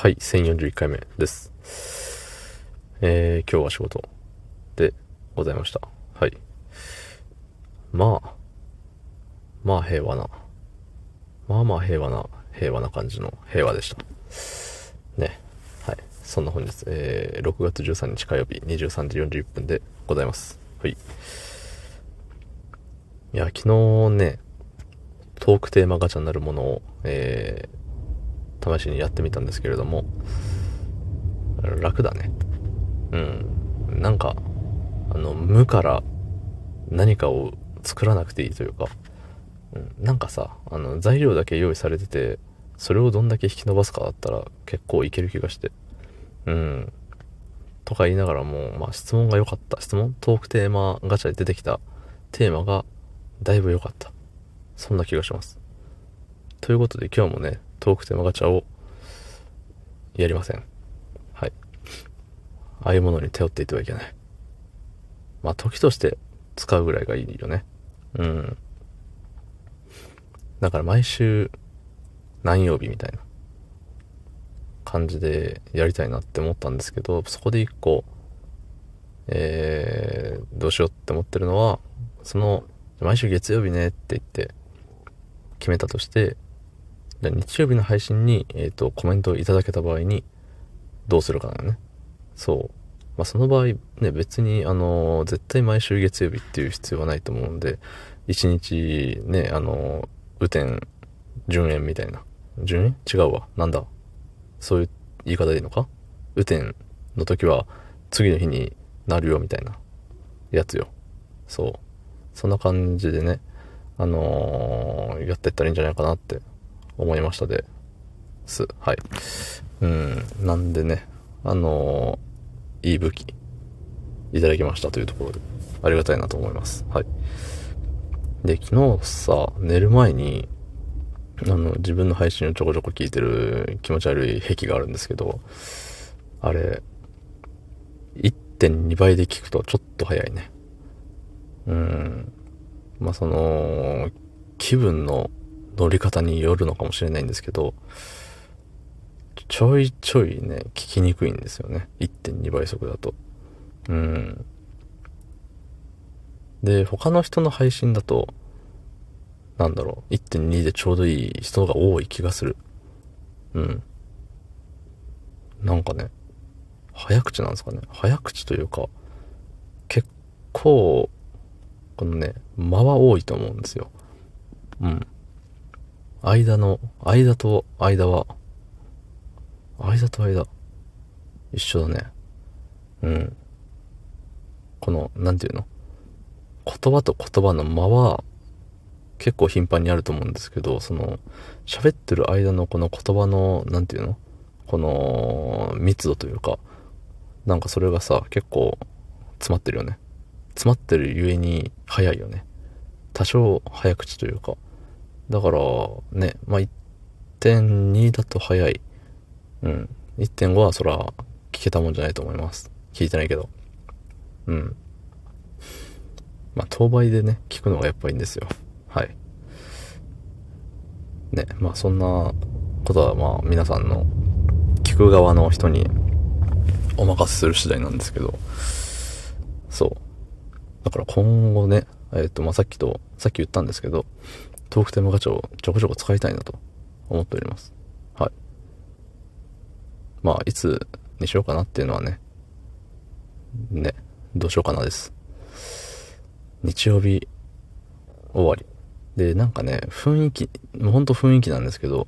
はい、1041回目です。えー、今日は仕事でございました。はい。まあ、まあ平和な、まあまあ平和な、平和な感じの平和でした。ね。はい。そんな本日、えー、6月13日火曜日23時41分でございます。はい。いや、昨日ね、トークテーマガチャになるものを、えー、試しにやってみたんですけれども、楽だね。うん。なんか、あの、無から何かを作らなくていいというか、うん、なんかさ、あの、材料だけ用意されてて、それをどんだけ引き伸ばすかだったら結構いける気がして。うん。とか言いながらも、まあ質問が良かった。質問トークテーマガチャで出てきたテーマがだいぶ良かった。そんな気がします。ということで今日もね、トークテーマガチャをやりません。はい。ああいうものに頼っていてはいけない。まあ時として使うぐらいがいいよね。うん。だから毎週何曜日みたいな感じでやりたいなって思ったんですけど、そこで一個、えー、どうしようって思ってるのは、その、毎週月曜日ねって言って決めたとして、じゃあ日曜日の配信に、えっ、と、コメントをいただけた場合に、どうするかなよね。そう。まあ、その場合、ね、別に、あの絶対毎週月曜日っていう必要はないと思うんで、一日、ね、あの雨天、順延みたいな。順延？違うわ。なんだ？そういう言い方でいいのか？雨天の時は、次の日になるよ、みたいな、やつよ。そう。そんな感じでね、あのーやってったらいいんじゃないかなって思いましたです。はい。うん。なんでね、あのーいい武器、いただきましたというところで、ありがたいなと思います。はい。で、昨日さ、寝る前に、あの、自分の配信をちょこちょこ聞いてる気持ち悪い癖があるんですけど、あれ、1.2倍で聞くとちょっと早いね。うん。まあ、その、気分の乗り方によるのかもしれないんですけど、ちょいちょいね、聞きにくいんですよね。1.2倍速だと。うん。で、他の人の配信だと、なんだろう、1.2でちょうどいい人が多い気がする。うん。なんかね、早口なんですかね。早口というか、結構、このね、間は多いと思うんですよ。うん。間の、間と間は、間と間、一緒だね。うん。この、なんていうの？言葉と言葉の間は、結構頻繁にあると思うんですけど、その、喋ってる間のこの言葉の、なんていうの？この、密度というか、なんかそれがさ、結構、詰まってるよね。詰まってるゆえに、早いよね。多少早口というか。だから、ね、まあ、1.2だと早い。うん。1.5はそら、聞けたもんじゃないと思います。聞いてないけど。うん。まあ、当倍でね、聞くのがやっぱいいんですよ。はい。ね、まあそんなことはまあ皆さんの聞く側の人にお任せする次第なんですけど、そう。だから今後ね、えっ、と、まあさっきと、さっき言ったんですけど、トークテーマガチャをちょこちょこ使いたいなと思っております。はい。まあいつにしようかなっていうのはね、ね、どうしようかなです。日曜日終わり。で、なんかね、雰囲気、もうほんと雰囲気なんですけど、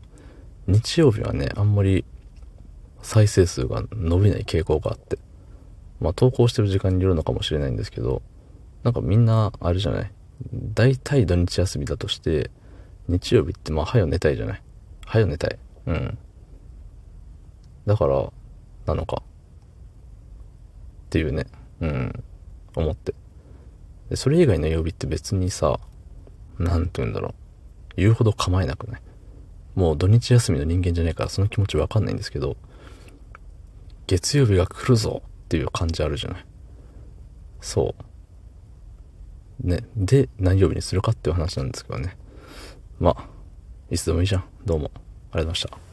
日曜日はね、あんまり再生数が伸びない傾向があって、まあ投稿してる時間によるのかもしれないんですけど、なんかみんな、あれじゃない大体土日休みだとして、日曜日ってまあ、早寝たいじゃない？早寝たい。うん。だから、なのか。っていうね、うん、思って。で、それ以外の曜日って別にさ、なんて言うんだろう。言うほど構えなくない？もう土日休みの人間じゃないからその気持ちわかんないんですけど、月曜日が来るぞっていう感じあるじゃない？そう。ね。で、何曜日にするかっていう話なんですけどね。まあ、いつでもいいじゃん。どうも。ありがとうございました。